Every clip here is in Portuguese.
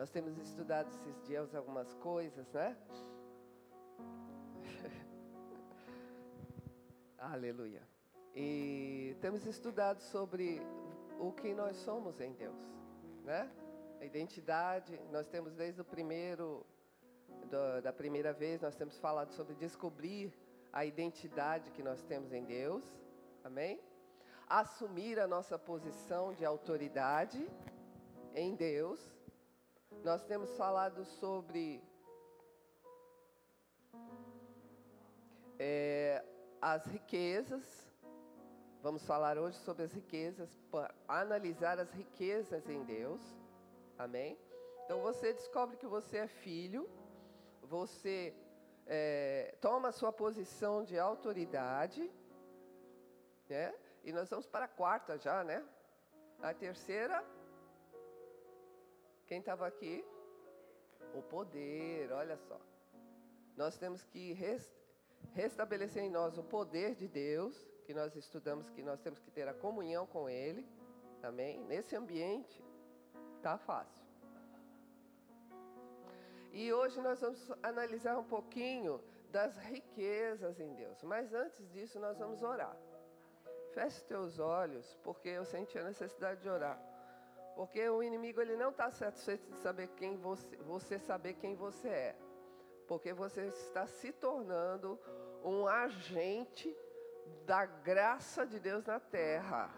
Nós temos estudado esses dias algumas coisas, né? Aleluia. E temos estudado sobre o que nós somos em Deus, né? A identidade, nós temos desde o primeiro, do, da primeira vez, nós temos falado sobre descobrir a identidade que nós temos em Deus, amém? Assumir a nossa posição de autoridade em Deus. Nós temos falado sobre é, as riquezas, Vamos falar hoje sobre as riquezas, analisar as riquezas em Deus. Amém? Então você descobre que você é filho, você é, toma sua posição de autoridade, né? E nós vamos para a quarta já, né? A terceira, quem estava aqui? O poder, olha só. Nós temos que restabelecer em nós o poder de Deus que nós estudamos que nós temos que ter a comunhão com Ele, também. Nesse ambiente, tá fácil. E hoje nós vamos analisar um pouquinho das riquezas em Deus. Mas antes disso, nós vamos orar. Feche teus olhos, porque eu senti a necessidade de orar. Porque o inimigo ele não está satisfeito de saber quem você, você saber quem você é. Porque você está se tornando um agente da graça de Deus na terra.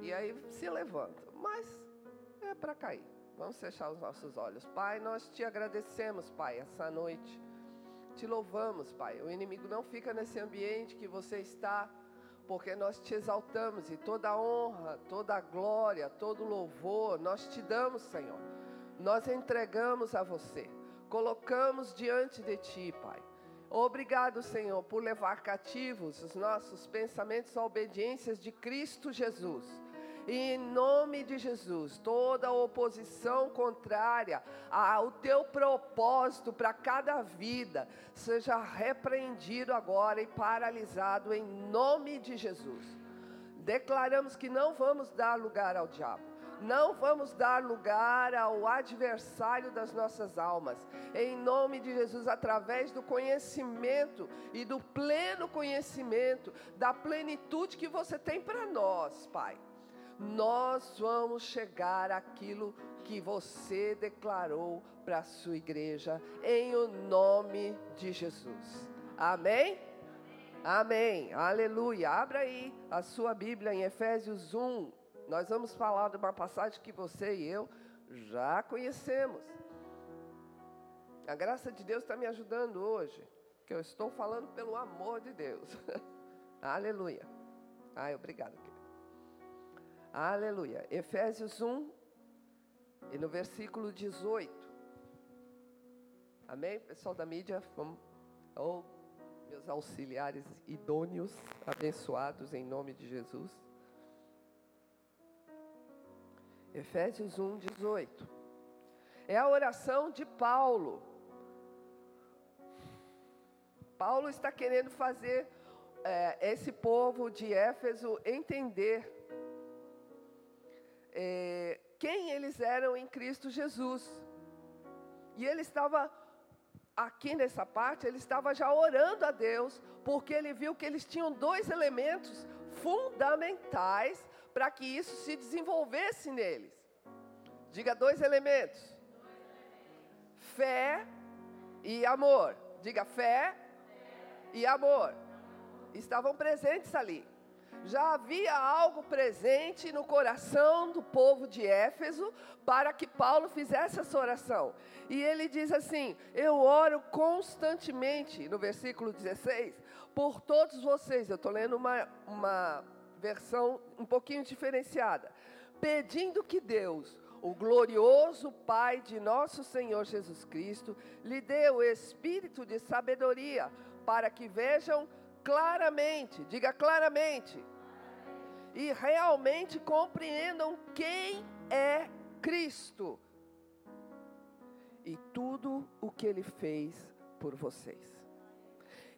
E aí se levanta, mas é para cair. Vamos fechar os nossos olhos. Pai, nós te agradecemos, Pai, essa noite. Te louvamos, Pai. O inimigo não fica nesse ambiente que você está, porque nós te exaltamos e toda a honra, toda a glória, todo o louvor nós te damos, Senhor. Nós entregamos a você, colocamos diante de ti, Pai. Obrigado, Senhor, por levar cativos os nossos pensamentos à obediência de Cristo Jesus. E em nome de Jesus, toda oposição contrária ao teu propósito para cada vida seja repreendido agora e paralisado em nome de Jesus. Declaramos que não vamos dar lugar ao diabo não vamos dar lugar ao adversário das nossas almas. Em nome de Jesus, através do conhecimento e do pleno conhecimento, da plenitude que você tem para nós, Pai. Nós vamos chegar àquilo que você declarou para a sua igreja, em o nome de Jesus. Amém? Amém. Aleluia. Abra aí a sua Bíblia em Efésios 1. Nós vamos falar de uma passagem que você e eu já conhecemos. A graça de Deus está me ajudando hoje, que eu estou falando pelo amor de Deus. Aleluia. Ai, obrigado. Aleluia. Efésios 1, e no versículo 18. Amém? Pessoal da mídia, vamos, oh, meus auxiliares idôneos, abençoados em nome de Jesus. Efésios 1, 18. É a oração de Paulo. Paulo está querendo fazer é, esse povo de Éfeso entender é, quem eles eram em Cristo Jesus. E ele estava, aqui nessa parte, ele estava já orando a Deus, porque ele viu que eles tinham dois elementos fundamentais para que isso se desenvolvesse neles. Diga dois elementos: fé e amor. Diga fé e amor. Estavam presentes ali. Já havia algo presente no coração do povo de Éfeso para que Paulo fizesse essa oração. E ele diz assim: Eu oro constantemente, no versículo 16, por todos vocês. Eu estou lendo uma, uma versão um pouquinho diferenciada. Pedindo que Deus, o glorioso Pai de nosso Senhor Jesus Cristo, lhe dê o espírito de sabedoria para que vejam claramente, diga claramente, e realmente compreendam quem é Cristo e tudo o que ele fez por vocês.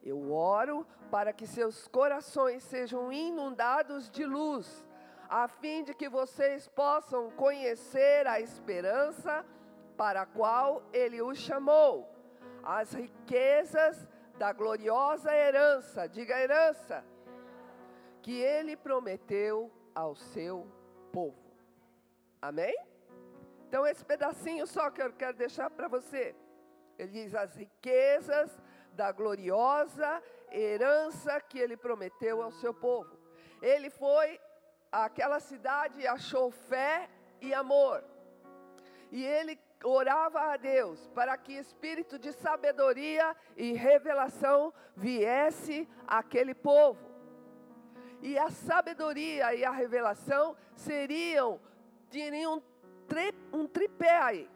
Eu oro para que seus corações sejam inundados de luz, a fim de que vocês possam conhecer a esperança para a qual ele os chamou, as riquezas da gloriosa herança, diga herança, que ele prometeu ao seu povo. Amém? Então, esse pedacinho só que eu quero deixar para você. Ele diz: as riquezas da gloriosa herança que ele prometeu ao seu povo. Ele foi àquela cidade e achou fé e amor. E ele orava a Deus para que espírito de sabedoria e revelação viesse àquele povo. E a sabedoria e a revelação seriam, teriam um, tri, tripé aí.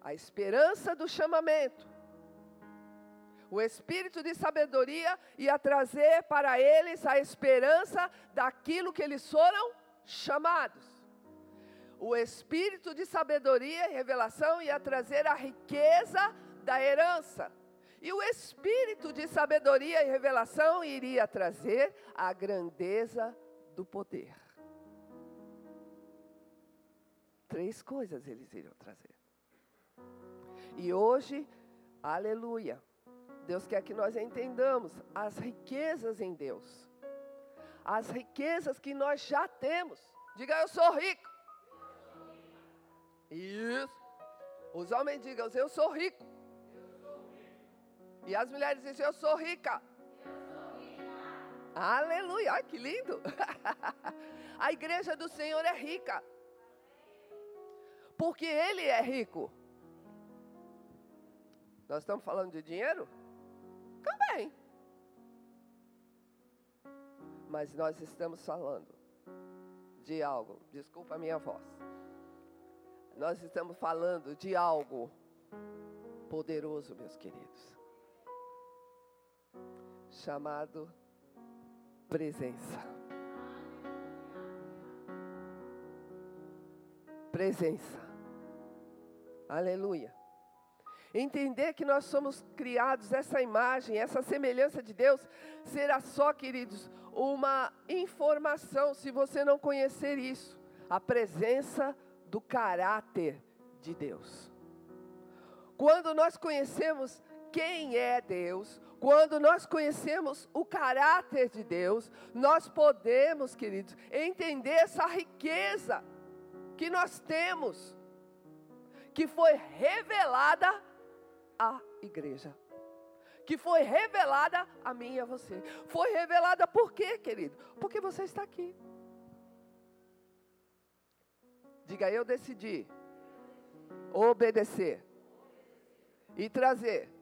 A esperança do chamamento, o espírito de sabedoria ia trazer para eles a esperança daquilo que eles foram chamados. O espírito de sabedoria e revelação ia trazer a riqueza da herança. E o espírito de sabedoria e revelação iria trazer a grandeza do poder. Três coisas eles iriam trazer. E hoje, aleluia, Deus quer que nós entendamos as riquezas em Deus. As riquezas que nós já temos. Diga, eu sou rico. Isso. Os homens digam, eu sou rico. E as mulheres dizem, eu sou rica. Aleluia, Ai, que lindo. A igreja do Senhor é rica. Porque Ele é rico. Nós estamos falando de dinheiro? Também. Mas nós estamos falando de algo, desculpa a minha voz. Nós estamos falando de algo poderoso, meus queridos, chamado presença. Presença. Aleluia. Entender que nós somos criados, essa imagem, essa semelhança de Deus, será só, queridos, uma informação se você não conhecer isso. A presença do caráter de Deus. Quando nós conhecemos quem é Deus, quando nós conhecemos o caráter de Deus, nós podemos, queridos, entender essa riqueza que nós temos, que foi revelada a igreja. Que foi revelada a mim e a você. Foi revelada por quê, querido? Porque você está aqui. Diga, eu decidi obedecer e trazer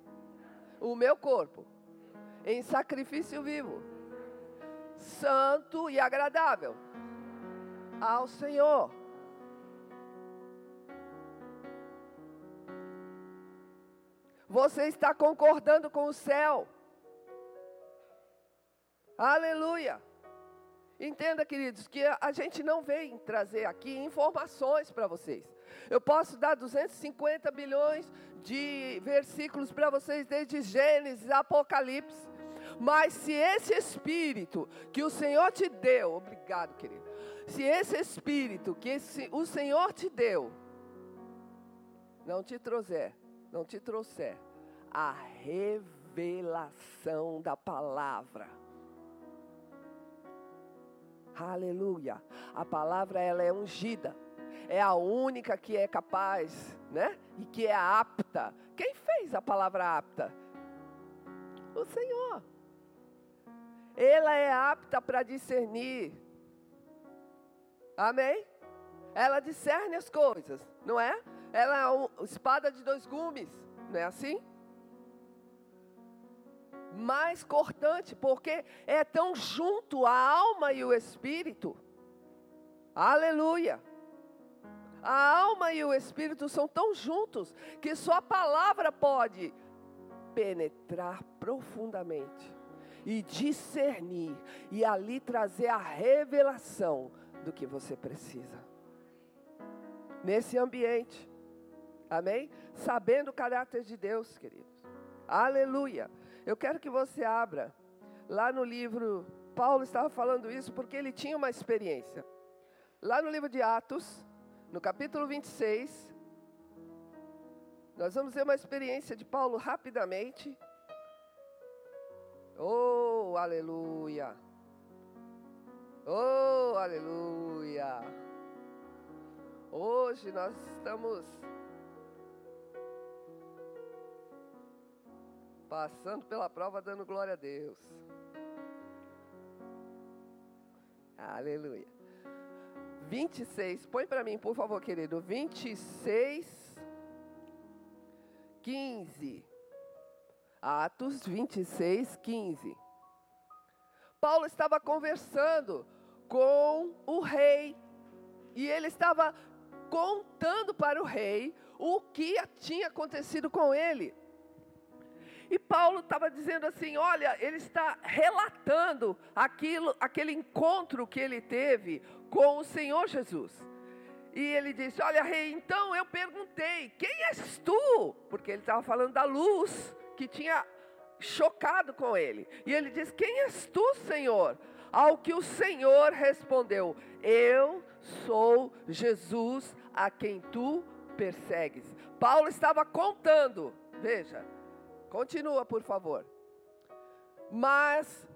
o meu corpo em sacrifício vivo, santo e agradável ao Senhor. Você está concordando com o céu. Aleluia. Entenda, queridos, que a gente não vem trazer aqui informações para vocês. Eu posso dar 250 bilhões de versículos para vocês, desde Gênesis, Apocalipse. Mas se esse espírito que o Senhor te deu, obrigado, querido. Se esse espírito que esse, o Senhor te deu, não te trouxer não te trouxer a revelação da palavra. Aleluia. A palavra ela é ungida. É a única que é capaz, né? E que é apta. Quem fez a palavra apta? O Senhor. Ela é apta para discernir. Amém? Ela discerne as coisas, não é? Ela é uma espada de dois gumes, não é assim? Mais cortante, porque é tão junto a alma e o espírito. Aleluia. A alma e o espírito são tão juntos que só a palavra pode penetrar profundamente e discernir e ali trazer a revelação do que você precisa. Nesse ambiente, Amém? Sabendo o caráter de Deus, queridos. Aleluia. Eu quero que você abra lá no livro. Paulo estava falando isso porque ele tinha uma experiência. lá no livro de Atos, no capítulo 26, nós vamos ver uma experiência de Paulo rapidamente. Oh, aleluia! Oh, aleluia! Hoje nós estamos passando pela prova, dando glória a Deus. Aleluia. 26, põe para mim, por favor, querido. 26 15. Atos 26, 15. Paulo estava conversando com o rei e ele estava contando para o rei o que tinha acontecido com ele. E Paulo estava dizendo assim: olha, ele está relatando aquilo, aquele encontro que ele teve com o Senhor Jesus. E ele disse: Olha, rei, então eu perguntei: Quem és tu? Porque ele estava falando da luz que tinha chocado com ele. E ele disse: Quem és tu, Senhor? Ao que o Senhor respondeu: Eu sou Jesus a quem tu persegues. Paulo estava contando, veja, continua por favor. Mas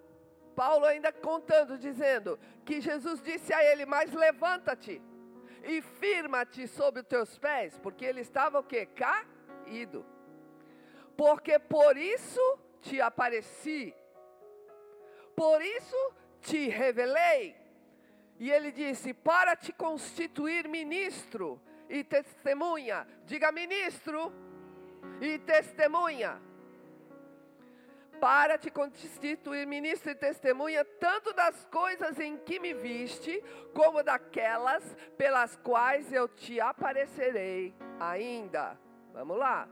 Paulo ainda contando, dizendo que Jesus disse a ele: Mas levanta-te e firma-te sobre os teus pés, porque ele estava o que? Caído. Porque por isso te apareci, por isso te revelei. E ele disse: para te constituir ministro e testemunha. Diga ministro e testemunha para te constituir ministro e testemunha tanto das coisas em que me viste, como daquelas pelas quais eu te aparecerei ainda. Vamos lá.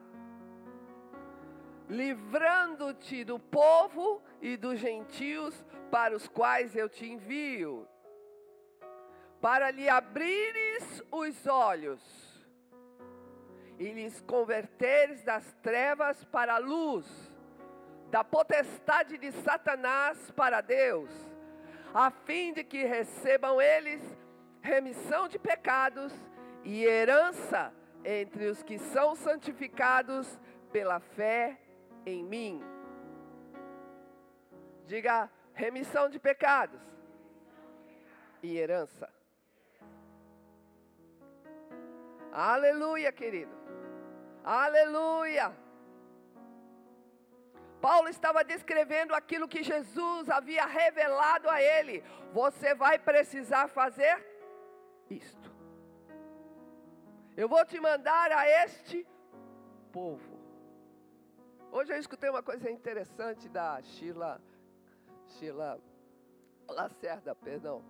Livrando-te do povo e dos gentios para os quais eu te envio, para lhe abrires os olhos e lhes converteres das trevas para a luz da potestade de Satanás para Deus, a fim de que recebam eles remissão de pecados e herança entre os que são santificados pela fé em mim. Diga remissão de pecados e herança. Aleluia, querido. Aleluia. Paulo estava descrevendo aquilo que Jesus havia revelado a ele. Você vai precisar fazer isto. Eu vou te mandar a este povo. Hoje eu escutei uma coisa interessante da Sheila, Sheila Lacerda, perdão,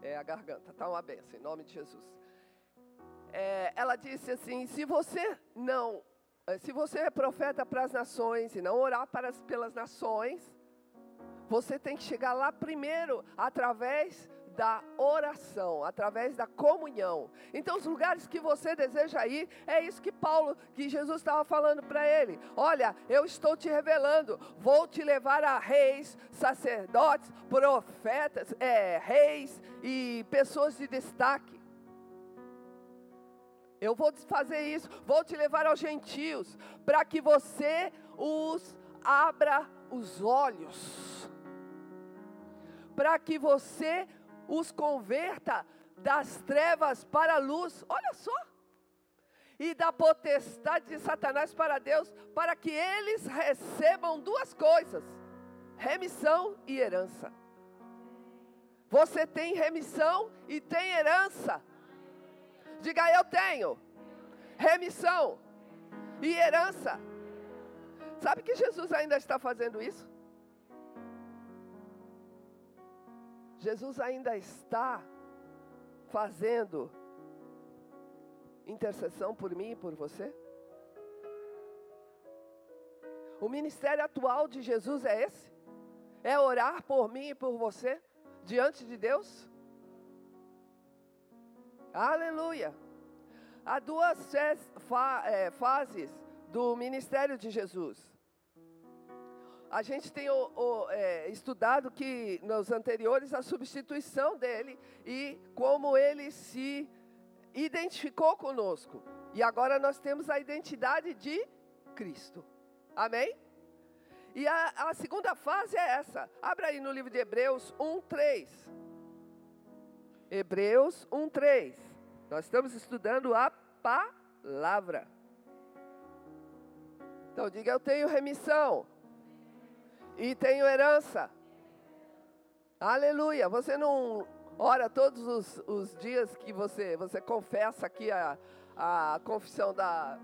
é a garganta, tá uma benção, em nome de Jesus. É, ela disse assim: se você não se você é profeta para as nações e não orar para as, pelas nações, você tem que chegar lá primeiro através da oração, através da comunhão. Então, os lugares que você deseja ir, é isso que Paulo, que Jesus estava falando para ele: Olha, eu estou te revelando, vou te levar a reis, sacerdotes, profetas, é, reis e pessoas de destaque. Eu vou fazer isso, vou te levar aos gentios, para que você os abra os olhos, para que você os converta das trevas para a luz. Olha só. E da potestade de Satanás para Deus, para que eles recebam duas coisas: remissão e herança. Você tem remissão e tem herança. Diga eu tenho remissão e herança. Sabe que Jesus ainda está fazendo isso? Jesus ainda está fazendo intercessão por mim e por você? O ministério atual de Jesus é esse? É orar por mim e por você diante de Deus? Aleluia. Há duas é, fases do ministério de Jesus. a gente tem o, o, é, estudado que nos anteriores a substituição dele e como ele se identificou conosco. E agora nós temos a identidade de Cristo. Amém? E a, a segunda fase é essa. Abra aí no livro de Hebreus 1, 3. Hebreus 1, 3. Nós estamos estudando a palavra. Então diga: Eu tenho remissão e tenho herança. Aleluia. Você não ora todos os, os dias que você, você confessa aqui a, a confissão da,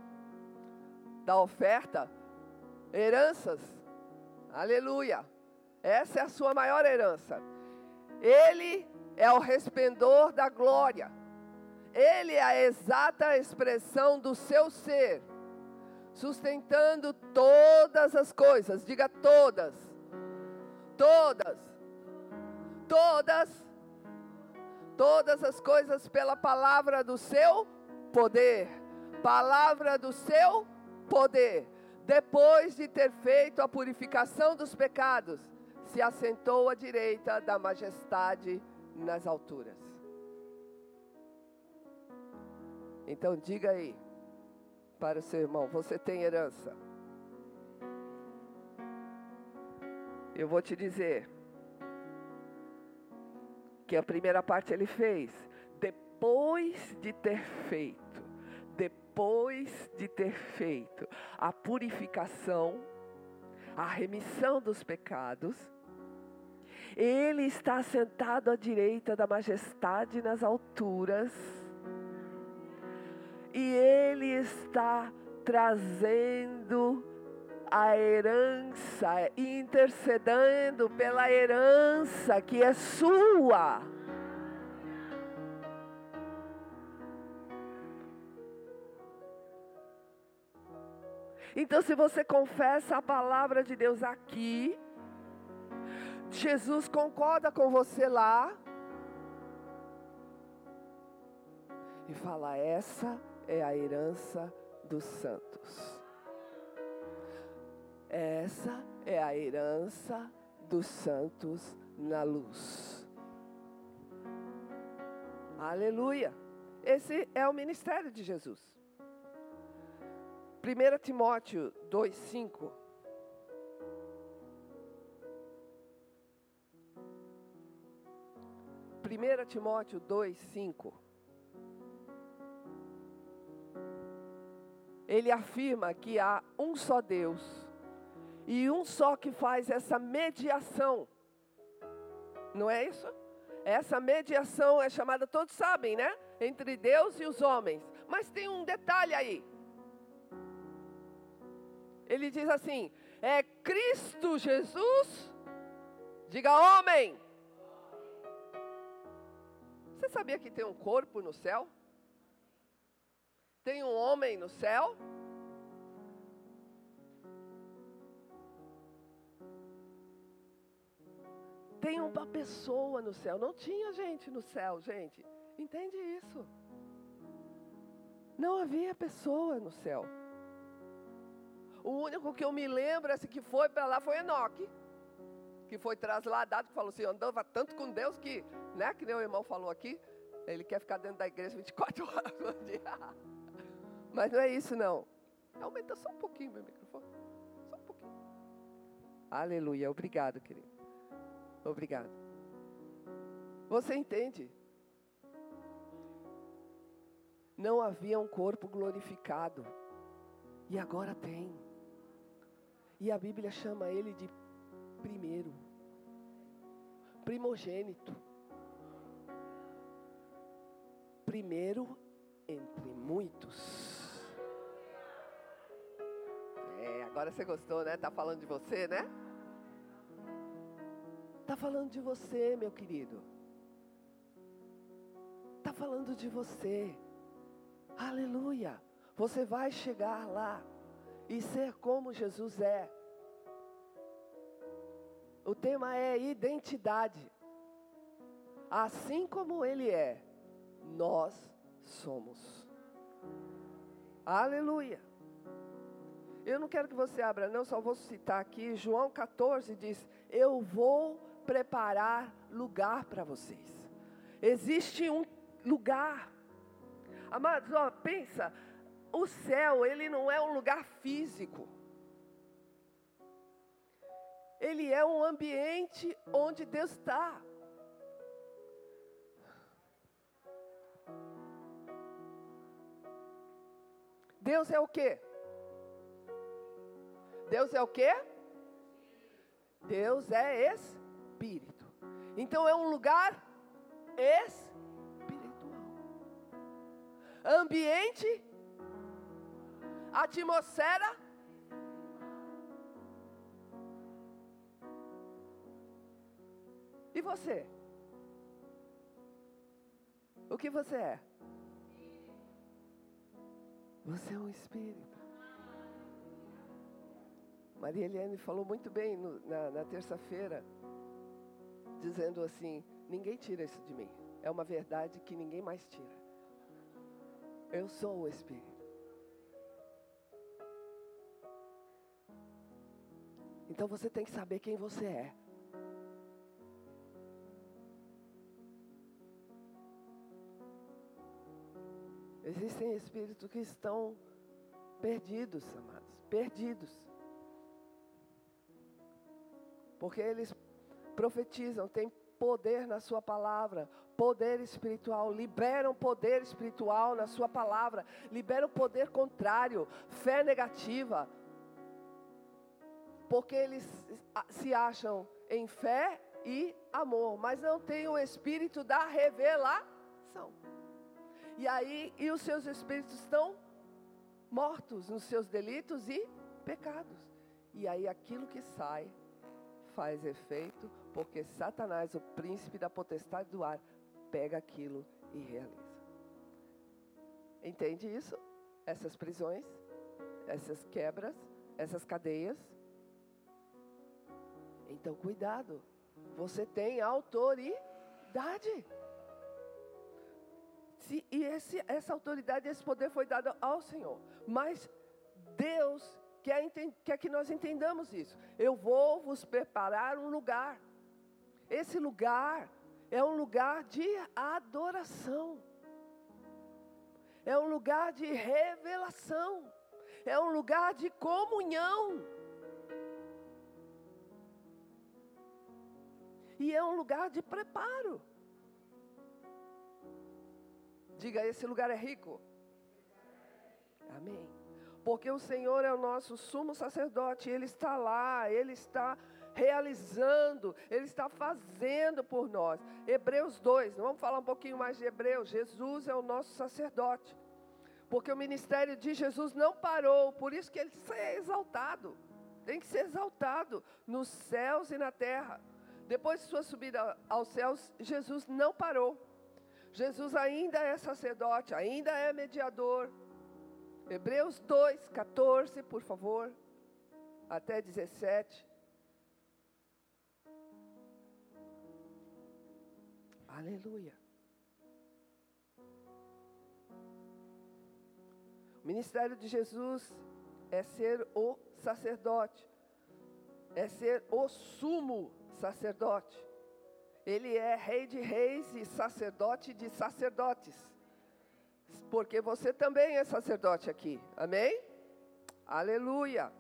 da oferta? Heranças. Aleluia. Essa é a sua maior herança. Ele é o resplendor da glória. Ele é a exata expressão do seu ser sustentando todas as coisas, diga todas, todas, todas, todas as coisas pela palavra do seu poder, palavra do seu poder. Depois de ter feito a purificação dos pecados, se assentou à direita da majestade nas alturas. Então diga aí, para o seu irmão: Você tem herança. Eu vou te dizer que a primeira parte ele fez depois de ter feito, depois de ter feito a purificação, a remissão dos pecados, ele está sentado à direita da majestade nas alturas e Ele está trazendo a herança, intercedendo pela herança que é sua. Então, se você confessa a palavra de Deus aqui, Jesus concorda com você lá e fala: essa é a herança dos santos. Essa é a herança dos santos na luz. Aleluia. Esse é o ministério de Jesus. 1 Timóteo 2,5. Primeira Timóteo 2, 5. ele afirma que há um só Deus e um só que faz essa mediação. Não é isso? Essa mediação é chamada, todos sabem, né? Entre Deus e os homens. Mas tem um detalhe aí. Ele diz assim: é Cristo Jesus, diga homem. Você sabia que tem um corpo no céu? Tem um homem no céu? Tem uma pessoa no céu. Não tinha gente no céu, gente. Entende isso? Não havia pessoa no céu. O único que eu me lembro, esse que foi para lá, foi Enoque. Que foi trasladado, que falou assim, andava tanto com Deus que, né, que o irmão falou aqui, ele quer ficar dentro da igreja 24 horas por dia. Mas não é isso não. Aumenta só um pouquinho meu microfone. Só um pouquinho. Aleluia. Obrigado, querido. Obrigado. Você entende? Não havia um corpo glorificado. E agora tem. E a Bíblia chama ele de primeiro. Primogênito. Primeiro entre muitos. Agora você gostou, né? Tá falando de você, né? Tá falando de você, meu querido. Tá falando de você. Aleluia. Você vai chegar lá e ser como Jesus é. O tema é identidade. Assim como Ele é, nós somos. Aleluia. Eu não quero que você abra, não, só vou citar aqui. João 14 diz: Eu vou preparar lugar para vocês. Existe um lugar. Amados, ó, pensa, o céu, ele não é um lugar físico. Ele é um ambiente onde Deus está. Deus é o quê? Deus é o quê? Deus é espírito. Então é um lugar espiritual. Ambiente, atmosfera. E você? O que você é? Você é um espírito. Maria Eliane falou muito bem no, na, na terça-feira, dizendo assim: ninguém tira isso de mim. É uma verdade que ninguém mais tira. Eu sou o Espírito. Então você tem que saber quem você é. Existem espíritos que estão perdidos, amados, perdidos. Porque eles profetizam, têm poder na sua palavra, poder espiritual, liberam poder espiritual na sua palavra, liberam poder contrário, fé negativa. Porque eles se acham em fé e amor, mas não têm o espírito da revelação. E aí, e os seus espíritos estão mortos nos seus delitos e pecados. E aí aquilo que sai faz efeito, porque Satanás, o príncipe da potestade do ar, pega aquilo e realiza. Entende isso? Essas prisões, essas quebras, essas cadeias. Então, cuidado. Você tem autoridade. E esse, essa autoridade, esse poder foi dado ao Senhor. Mas Deus quer, quer que nós entendamos isso. Eu vou vos preparar um lugar. Esse lugar é um lugar de adoração. É um lugar de revelação. É um lugar de comunhão. E é um lugar de preparo. Diga, esse lugar é rico. Amém. Porque o Senhor é o nosso sumo sacerdote, Ele está lá, Ele está realizando, Ele está fazendo por nós. Hebreus 2, vamos falar um pouquinho mais de Hebreus. Jesus é o nosso sacerdote. Porque o ministério de Jesus não parou, por isso que ele é exaltado. Tem que ser exaltado nos céus e na terra. Depois de sua subida aos céus, Jesus não parou. Jesus ainda é sacerdote, ainda é mediador. Hebreus 2, 14, por favor, até 17. Aleluia. O ministério de Jesus é ser o sacerdote, é ser o sumo sacerdote. Ele é rei de reis e sacerdote de sacerdotes. Porque você também é sacerdote aqui. Amém? Aleluia.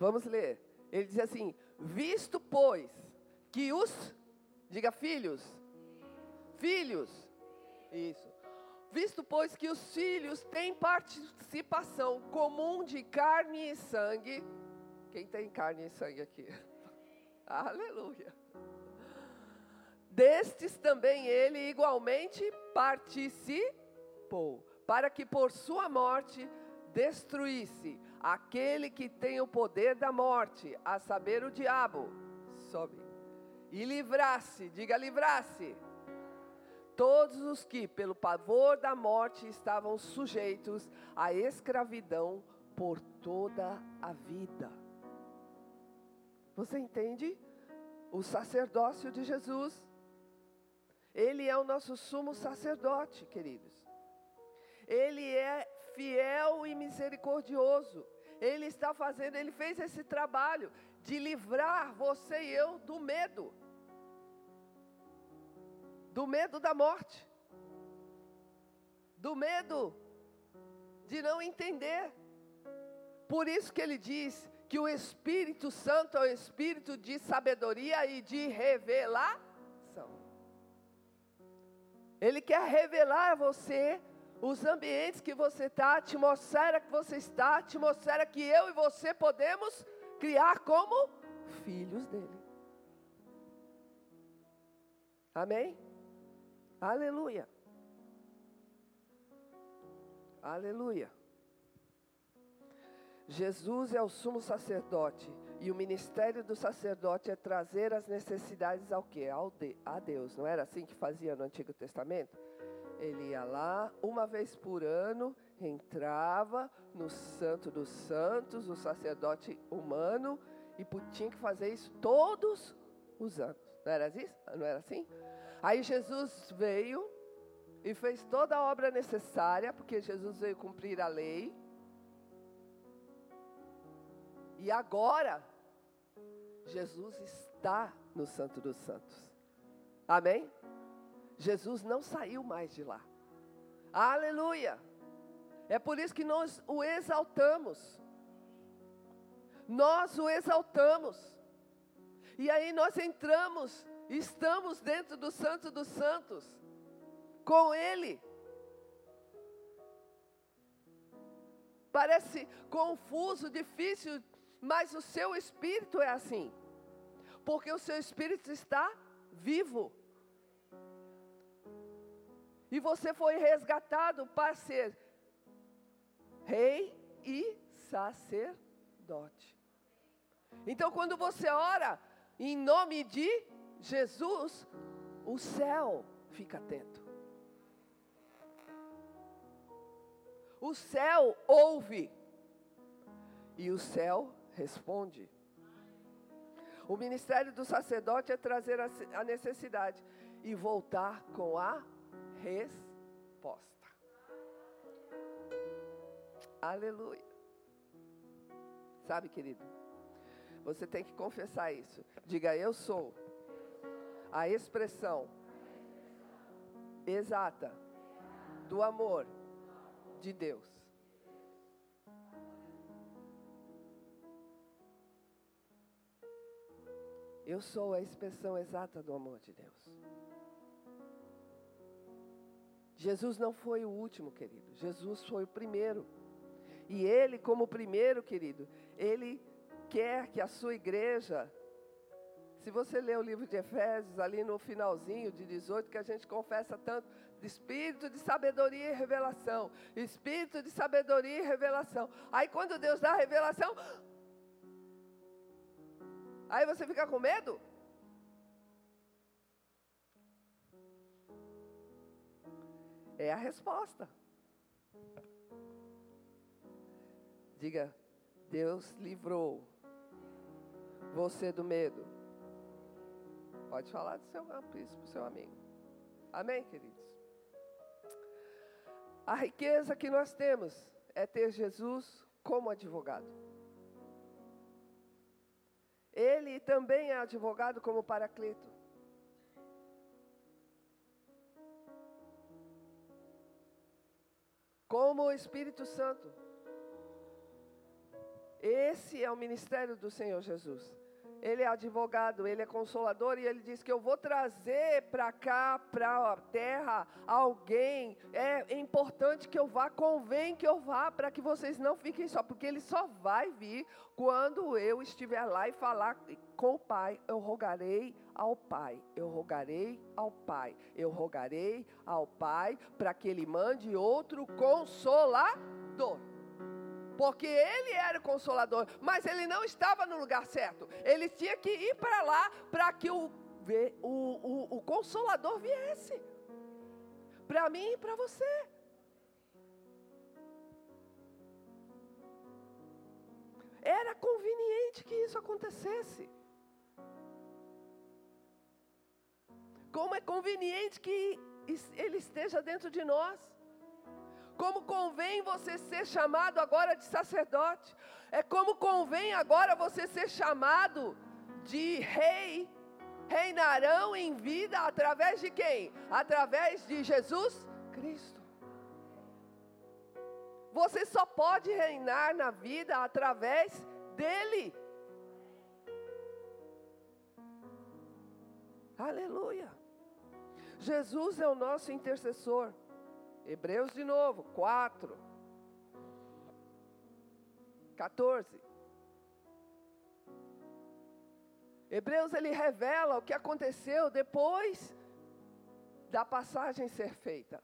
Vamos ler. Ele diz assim: Visto, pois, que os, diga filhos, filhos, isso. Visto, pois, que os filhos têm participação comum de carne e sangue. Quem tem carne e sangue aqui? Aleluia. Destes também ele igualmente participou, para que por sua morte destruísse aquele que tem o poder da morte, a saber, o diabo. Sobe. E livrasse, diga livrasse, todos os que, pelo pavor da morte, estavam sujeitos à escravidão por toda a vida. Você entende? O sacerdócio de Jesus. Ele é o nosso sumo sacerdote, queridos. Ele é fiel e misericordioso. Ele está fazendo, ele fez esse trabalho de livrar você e eu do medo. Do medo da morte. Do medo de não entender. Por isso que ele diz que o Espírito Santo é o espírito de sabedoria e de revelação. Ele quer revelar a você os ambientes que você está, a atmosfera que você está, a atmosfera que eu e você podemos criar como filhos dele. Amém? Aleluia. Aleluia. Jesus é o sumo sacerdote e o ministério do sacerdote é trazer as necessidades ao quê? Ao de, a Deus. Não era assim que fazia no Antigo Testamento? Ele ia lá uma vez por ano, entrava no Santo dos Santos, o sacerdote humano, e tinha que fazer isso todos os anos. Não era, assim? Não era assim? Aí Jesus veio e fez toda a obra necessária, porque Jesus veio cumprir a lei e agora, Jesus está no Santo dos Santos. Amém? Jesus não saiu mais de lá. Aleluia! É por isso que nós o exaltamos. Nós o exaltamos. E aí nós entramos, estamos dentro do Santo dos Santos, com Ele. Parece confuso, difícil mas o seu espírito é assim, porque o seu espírito está vivo. E você foi resgatado para ser rei e sacerdote. Então, quando você ora em nome de Jesus, o céu fica atento. O céu ouve. E o céu responde. O ministério do sacerdote é trazer a necessidade e voltar com a resposta. Aleluia. Sabe, querido, você tem que confessar isso. Diga, eu sou a expressão exata do amor de Deus. Eu sou a expressão exata do amor de Deus. Jesus não foi o último, querido. Jesus foi o primeiro. E ele, como primeiro, querido, ele quer que a sua igreja. Se você ler o livro de Efésios, ali no finalzinho de 18, que a gente confessa tanto, de espírito de sabedoria e revelação. Espírito de sabedoria e revelação. Aí quando Deus dá a revelação, Aí você fica com medo? É a resposta. Diga, Deus livrou você do medo. Pode falar do seu, isso para o seu amigo. Amém, queridos? A riqueza que nós temos é ter Jesus como advogado. Ele também é advogado como Paracleto. Como o Espírito Santo. Esse é o ministério do Senhor Jesus ele é advogado, ele é consolador e ele diz que eu vou trazer para cá, para a terra, alguém. É importante que eu vá, convém que eu vá, para que vocês não fiquem só, porque ele só vai vir quando eu estiver lá e falar com o Pai. Eu rogarei ao Pai, eu rogarei ao Pai, eu rogarei ao Pai para que ele mande outro consolador. Porque ele era o consolador, mas ele não estava no lugar certo. Ele tinha que ir para lá para que o, o, o, o consolador viesse. Para mim e para você. Era conveniente que isso acontecesse. Como é conveniente que ele esteja dentro de nós. Como convém você ser chamado agora de sacerdote, é como convém agora você ser chamado de rei. Reinarão em vida através de quem? Através de Jesus Cristo. Você só pode reinar na vida através dele. Aleluia. Jesus é o nosso intercessor. Hebreus de novo, 4. 14. Hebreus ele revela o que aconteceu depois da passagem ser feita.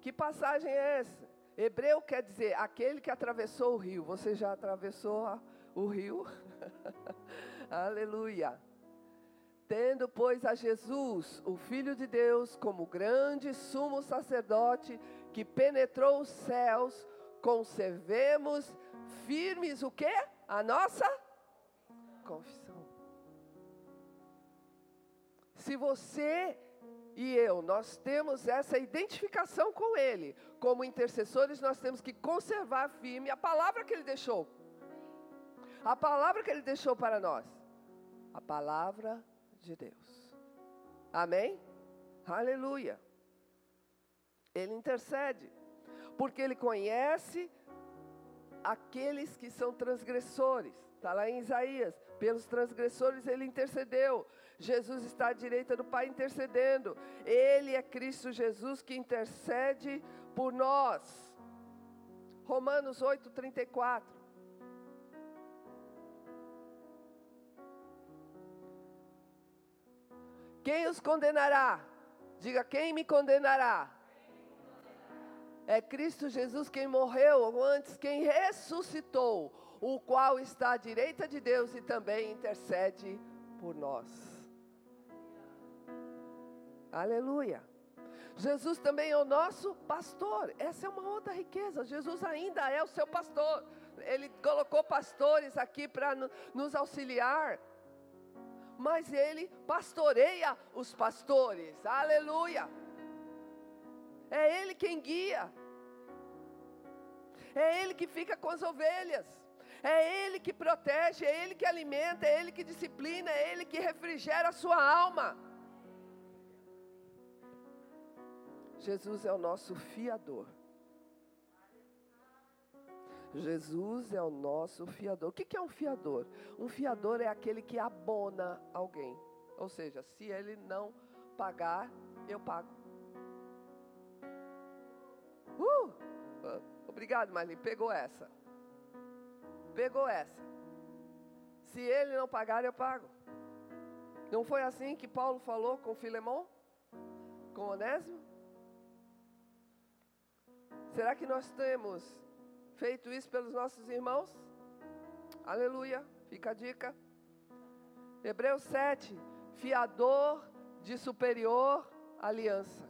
Que passagem é essa? Hebreu quer dizer aquele que atravessou o rio. Você já atravessou o rio? Aleluia. Tendo, pois, a Jesus, o Filho de Deus, como grande sumo sacerdote que penetrou os céus, conservemos firmes o quê? A nossa confissão. Se você e eu, nós temos essa identificação com Ele, como intercessores, nós temos que conservar firme a palavra que Ele deixou. A palavra que Ele deixou para nós. A palavra de Deus. Amém? Aleluia. Ele intercede, porque ele conhece aqueles que são transgressores. Está lá em Isaías. Pelos transgressores ele intercedeu. Jesus está à direita do Pai intercedendo. Ele é Cristo Jesus que intercede por nós. Romanos 8, 34. Quem os condenará? Diga, quem me condenará? É Cristo Jesus quem morreu, ou antes quem ressuscitou, o qual está à direita de Deus e também intercede por nós. Aleluia. Jesus também é o nosso pastor. Essa é uma outra riqueza. Jesus ainda é o seu pastor. Ele colocou pastores aqui para nos auxiliar mas ele pastoreia os pastores. Aleluia! É ele quem guia. É ele que fica com as ovelhas. É ele que protege, é ele que alimenta, é ele que disciplina, é ele que refrigera a sua alma. Jesus é o nosso fiador. Jesus é o nosso fiador. O que é um fiador? Um fiador é aquele que abona alguém. Ou seja, se ele não pagar, eu pago. Uh! Obrigado, Marlene. Pegou essa. Pegou essa. Se ele não pagar, eu pago. Não foi assim que Paulo falou com Filemão? Com Onésimo? Será que nós temos feito isso pelos nossos irmãos? Aleluia, fica a dica. Hebreus 7, fiador de superior aliança.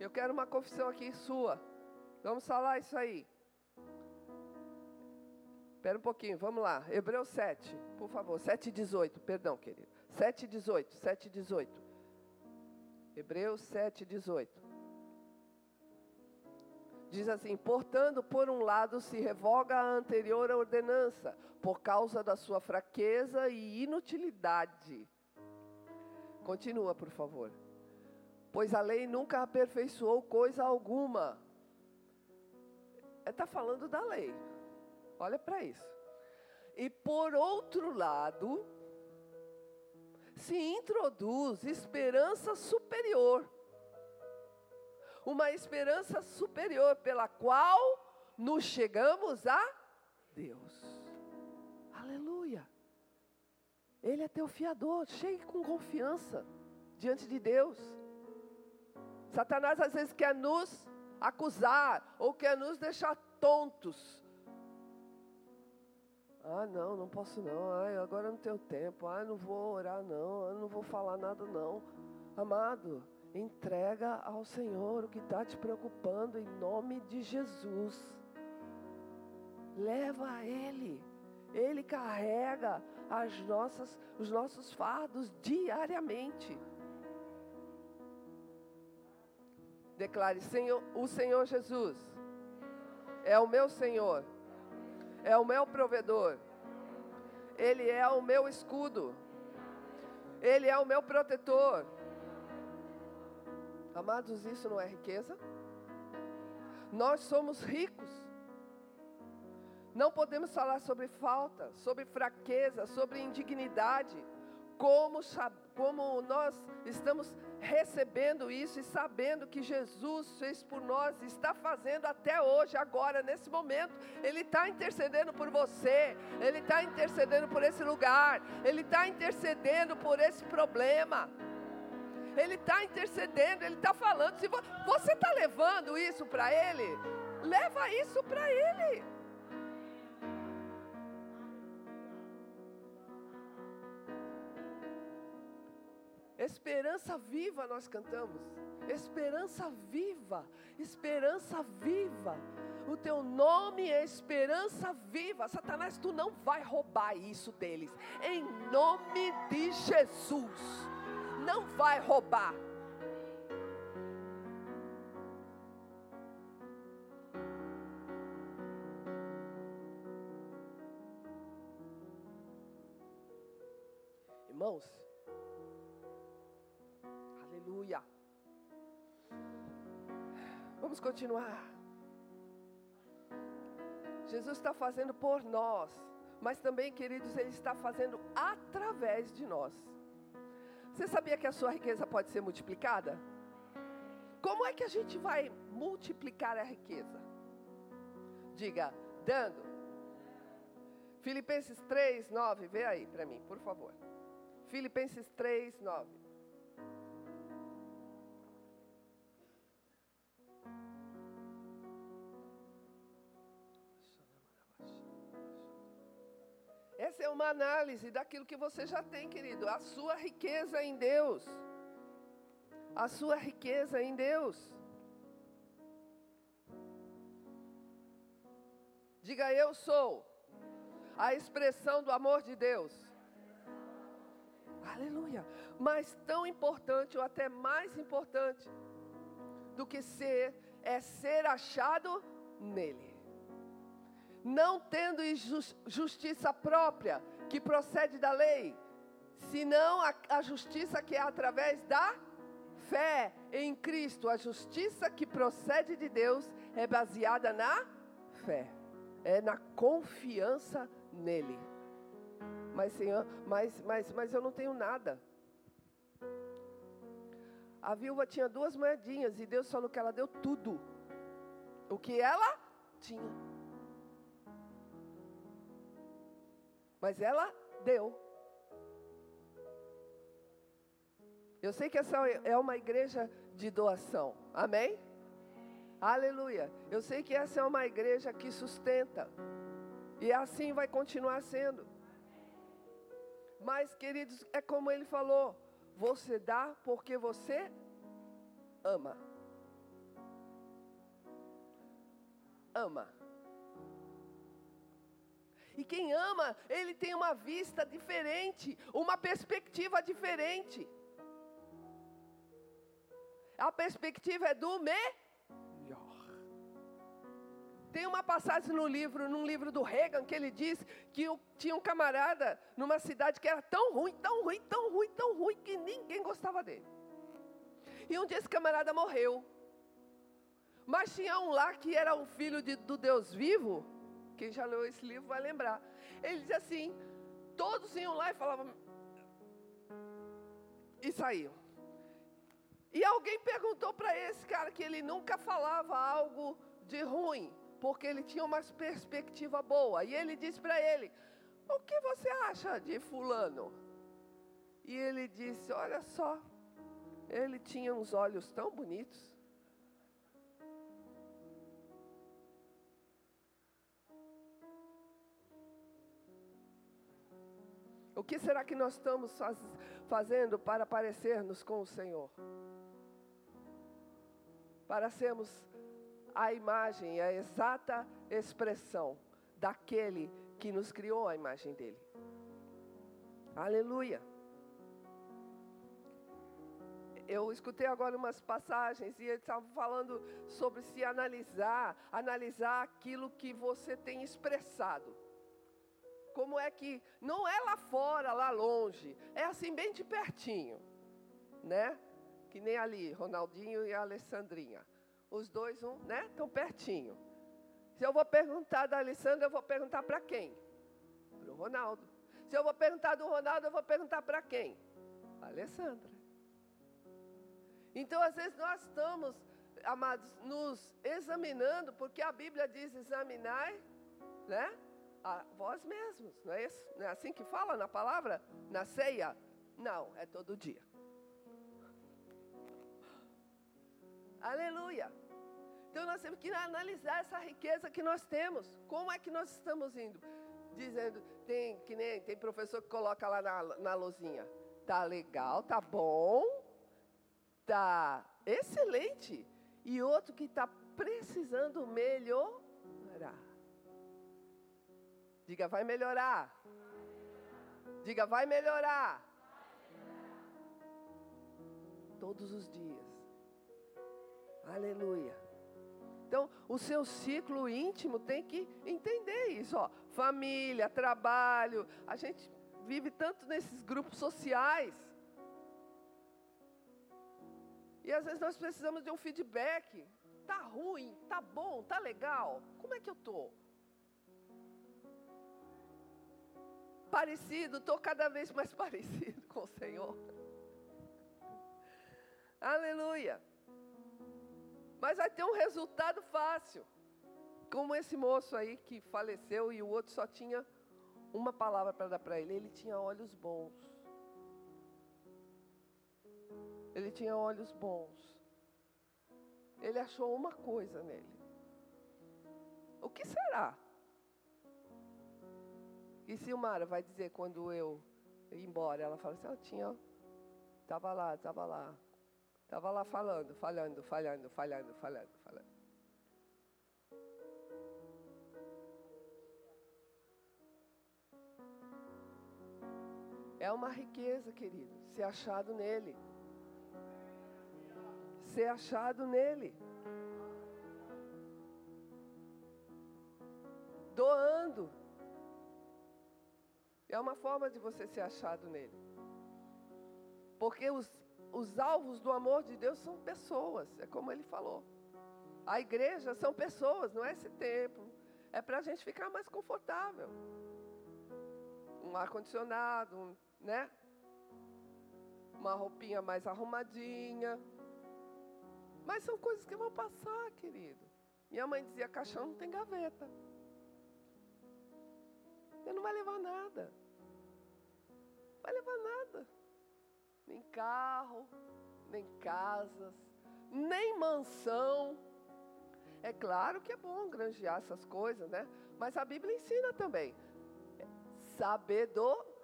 Eu quero uma confissão aqui sua. Vamos falar isso aí. Espera um pouquinho, vamos lá. Hebreus 7, por favor. 7 18, perdão, querido. 7 18, 7 18. Hebreus 7 18. Diz assim: portanto, por um lado se revoga a anterior ordenança, por causa da sua fraqueza e inutilidade. Continua, por favor. Pois a lei nunca aperfeiçoou coisa alguma. Está falando da lei. Olha para isso. E por outro lado, se introduz esperança superior uma esperança superior pela qual nos chegamos a Deus. Aleluia. Ele é teu fiador, chegue com confiança diante de Deus. Satanás às vezes quer nos acusar ou quer nos deixar tontos. Ah, não, não posso não. Ai, agora não tenho tempo. Ah, não vou orar não. Ah, não vou falar nada não. Amado, Entrega ao Senhor o que está te preocupando em nome de Jesus. Leva a Ele. Ele carrega as nossas, os nossos fardos diariamente. Declare: Senhor, o Senhor Jesus é o meu Senhor, é o meu provedor, Ele é o meu escudo, Ele é o meu protetor. Amados, isso não é riqueza? Nós somos ricos. Não podemos falar sobre falta, sobre fraqueza, sobre indignidade, como, como nós estamos recebendo isso e sabendo que Jesus fez por nós, está fazendo até hoje, agora, nesse momento. Ele está intercedendo por você, Ele está intercedendo por esse lugar, Ele está intercedendo por esse problema. Ele está intercedendo, Ele está falando. Se você está levando isso para Ele, leva isso para Ele. Esperança viva nós cantamos. Esperança viva, esperança viva. O teu nome é esperança viva. Satanás, tu não vai roubar isso deles. Em nome de Jesus. Não vai roubar. Irmãos, Aleluia. Vamos continuar. Jesus está fazendo por nós, mas também, queridos, Ele está fazendo através de nós. Você sabia que a sua riqueza pode ser multiplicada? Como é que a gente vai multiplicar a riqueza? Diga, dando. Filipenses 3, 9, vê aí para mim, por favor. Filipenses 3, 9. Uma análise daquilo que você já tem, querido. A sua riqueza em Deus. A sua riqueza em Deus. Diga eu sou a expressão do amor de Deus. Aleluia. Mas tão importante, ou até mais importante, do que ser, é ser achado nele não tendo justiça própria, que procede da lei, senão a, a justiça que é através da fé em Cristo. A justiça que procede de Deus é baseada na fé, é na confiança nele. Mas, Senhor, mas, mas, mas eu não tenho nada. A viúva tinha duas moedinhas e Deus falou que ela deu tudo. O que ela tinha. Mas ela deu. Eu sei que essa é uma igreja de doação, amém? Aleluia. Eu sei que essa é uma igreja que sustenta, e assim vai continuar sendo. Mas, queridos, é como ele falou: você dá porque você ama. Ama. E quem ama, ele tem uma vista diferente, uma perspectiva diferente. A perspectiva é do melhor. Tem uma passagem no livro, num livro do Reagan, que ele diz que tinha um camarada numa cidade que era tão ruim, tão ruim, tão ruim, tão ruim, que ninguém gostava dele. E um dia esse camarada morreu. Mas tinha um lá que era um filho de, do Deus vivo, quem já leu esse livro vai lembrar. Ele diz assim: todos iam lá e falavam. E saíam. E alguém perguntou para esse cara que ele nunca falava algo de ruim, porque ele tinha uma perspectiva boa. E ele disse para ele: O que você acha de Fulano? E ele disse: Olha só, ele tinha uns olhos tão bonitos. O que será que nós estamos faz, fazendo para parecermos com o Senhor? Para sermos a imagem, a exata expressão daquele que nos criou a imagem dele. Aleluia. eu escutei agora umas passagens e eles estavam falando sobre se analisar, analisar aquilo que você tem expressado. Como é que não é lá fora, lá longe, é assim bem de pertinho, né? Que nem ali, Ronaldinho e a Alessandrinha. Os dois, um, né? Estão pertinho. Se eu vou perguntar da Alessandra, eu vou perguntar para quem? Para o Ronaldo. Se eu vou perguntar do Ronaldo, eu vou perguntar para quem? A Alessandra. Então, às vezes, nós estamos, amados, nos examinando, porque a Bíblia diz: examinai, né? A vós mesmos, não é isso? Não é assim que fala na palavra? Na ceia? Não, é todo dia. Aleluia. Então nós temos que analisar essa riqueza que nós temos. Como é que nós estamos indo? Dizendo, tem que nem tem professor que coloca lá na, na lozinha. Tá legal, tá bom, está excelente e outro que está precisando melhorar. Diga, vai melhorar. Diga, vai melhorar. Todos os dias. Aleluia. Então, o seu ciclo íntimo tem que entender isso. Ó. Família, trabalho. A gente vive tanto nesses grupos sociais. E às vezes nós precisamos de um feedback. Tá ruim, tá bom, tá legal. Como é que eu tô? Parecido, tô cada vez mais parecido com o Senhor. Aleluia. Mas vai ter um resultado fácil. Como esse moço aí que faleceu e o outro só tinha uma palavra para dar para ele. Ele tinha olhos bons. Ele tinha olhos bons. Ele achou uma coisa nele. O que será? E Silmara vai dizer quando eu ir embora, ela fala assim, eu tinha, estava lá, estava lá. Estava lá falando, falando, falhando, falhando, falhando, falando. É uma riqueza, querido, ser achado nele ser achado nele. Doando. É uma forma de você ser achado nele. Porque os, os alvos do amor de Deus são pessoas, é como ele falou. A igreja são pessoas, não é esse templo. É para a gente ficar mais confortável. Um ar-condicionado, um, né? Uma roupinha mais arrumadinha. Mas são coisas que vão passar, querido. Minha mãe dizia: caixão não tem gaveta. Você não vai levar nada. Vai levar nada. Nem carro, nem casas, nem mansão. É claro que é bom granjear essas coisas, né? Mas a Bíblia ensina também. Sabedoria.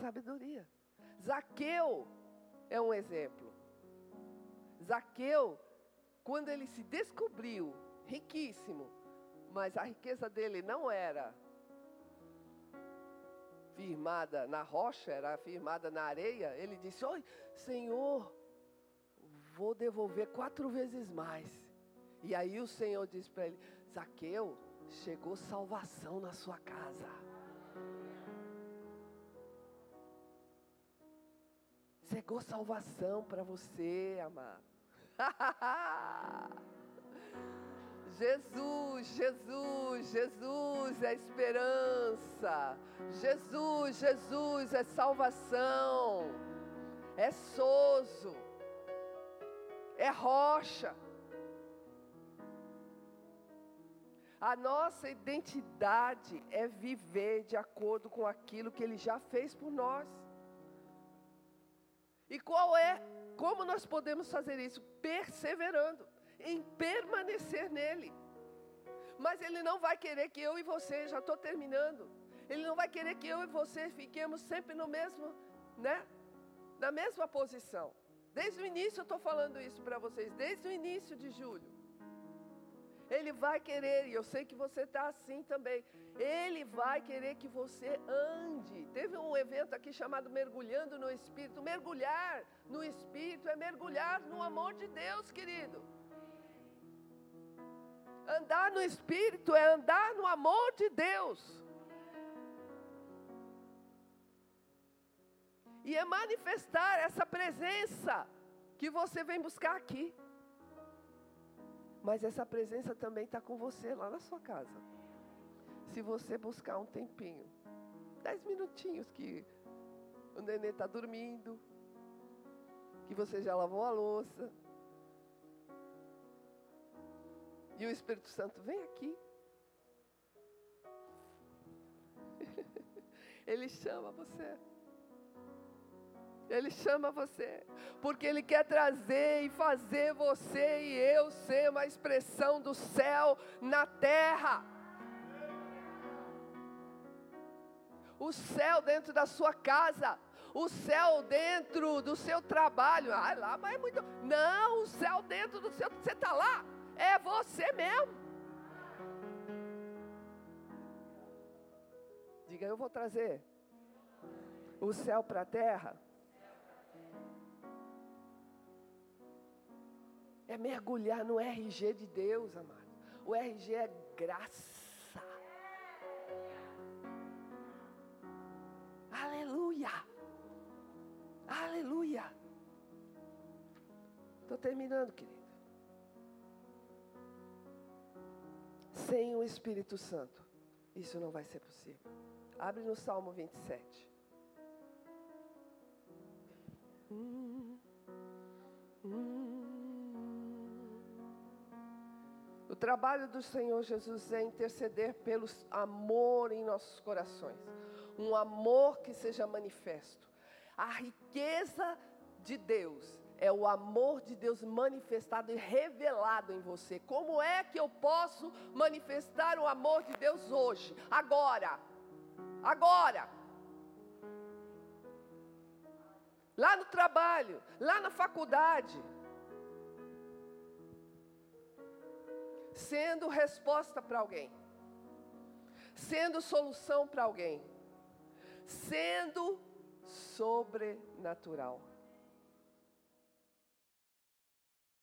Sabedoria. Zaqueu é um exemplo. Zaqueu, quando ele se descobriu riquíssimo, mas a riqueza dele não era firmada na rocha, era firmada na areia, ele disse: Oi, Senhor, vou devolver quatro vezes mais. E aí o Senhor disse para ele: Zaqueu, chegou salvação na sua casa. Chegou salvação para você, amado. Jesus, Jesus, Jesus é esperança. Jesus, Jesus é salvação. É soso. É rocha. A nossa identidade é viver de acordo com aquilo que Ele já fez por nós. E qual é, como nós podemos fazer isso? Perseverando, em permanecer nele. Mas Ele não vai querer que eu e você, já estou terminando, Ele não vai querer que eu e você fiquemos sempre no mesmo, né? Na mesma posição. Desde o início eu estou falando isso para vocês, desde o início de julho. Ele vai querer, e eu sei que você está assim também. Ele vai querer que você ande. Teve um evento aqui chamado Mergulhando no Espírito. Mergulhar no Espírito é mergulhar no amor de Deus, querido. Andar no Espírito é andar no amor de Deus. E é manifestar essa presença que você vem buscar aqui. Mas essa presença também está com você lá na sua casa. Se você buscar um tempinho, dez minutinhos que o nenê está dormindo, que você já lavou a louça, e o Espírito Santo vem aqui. Ele chama você. Ele chama você, porque Ele quer trazer e fazer você e eu ser uma expressão do céu na terra. O céu dentro da sua casa, o céu dentro do seu trabalho. Ah, lá, mas é muito. Não, o céu dentro do seu. Você está lá, é você mesmo. Diga, eu vou trazer o céu para a terra. É mergulhar no RG de Deus, amado. O RG é graça. Aleluia. Aleluia. Estou terminando, querido. Sem o Espírito Santo, isso não vai ser possível. Abre no Salmo 27. Hum, hum. O trabalho do Senhor Jesus é interceder pelo amor em nossos corações, um amor que seja manifesto. A riqueza de Deus é o amor de Deus manifestado e revelado em você. Como é que eu posso manifestar o amor de Deus hoje, agora? Agora. Lá no trabalho, lá na faculdade sendo resposta para alguém, sendo solução para alguém, sendo sobrenatural.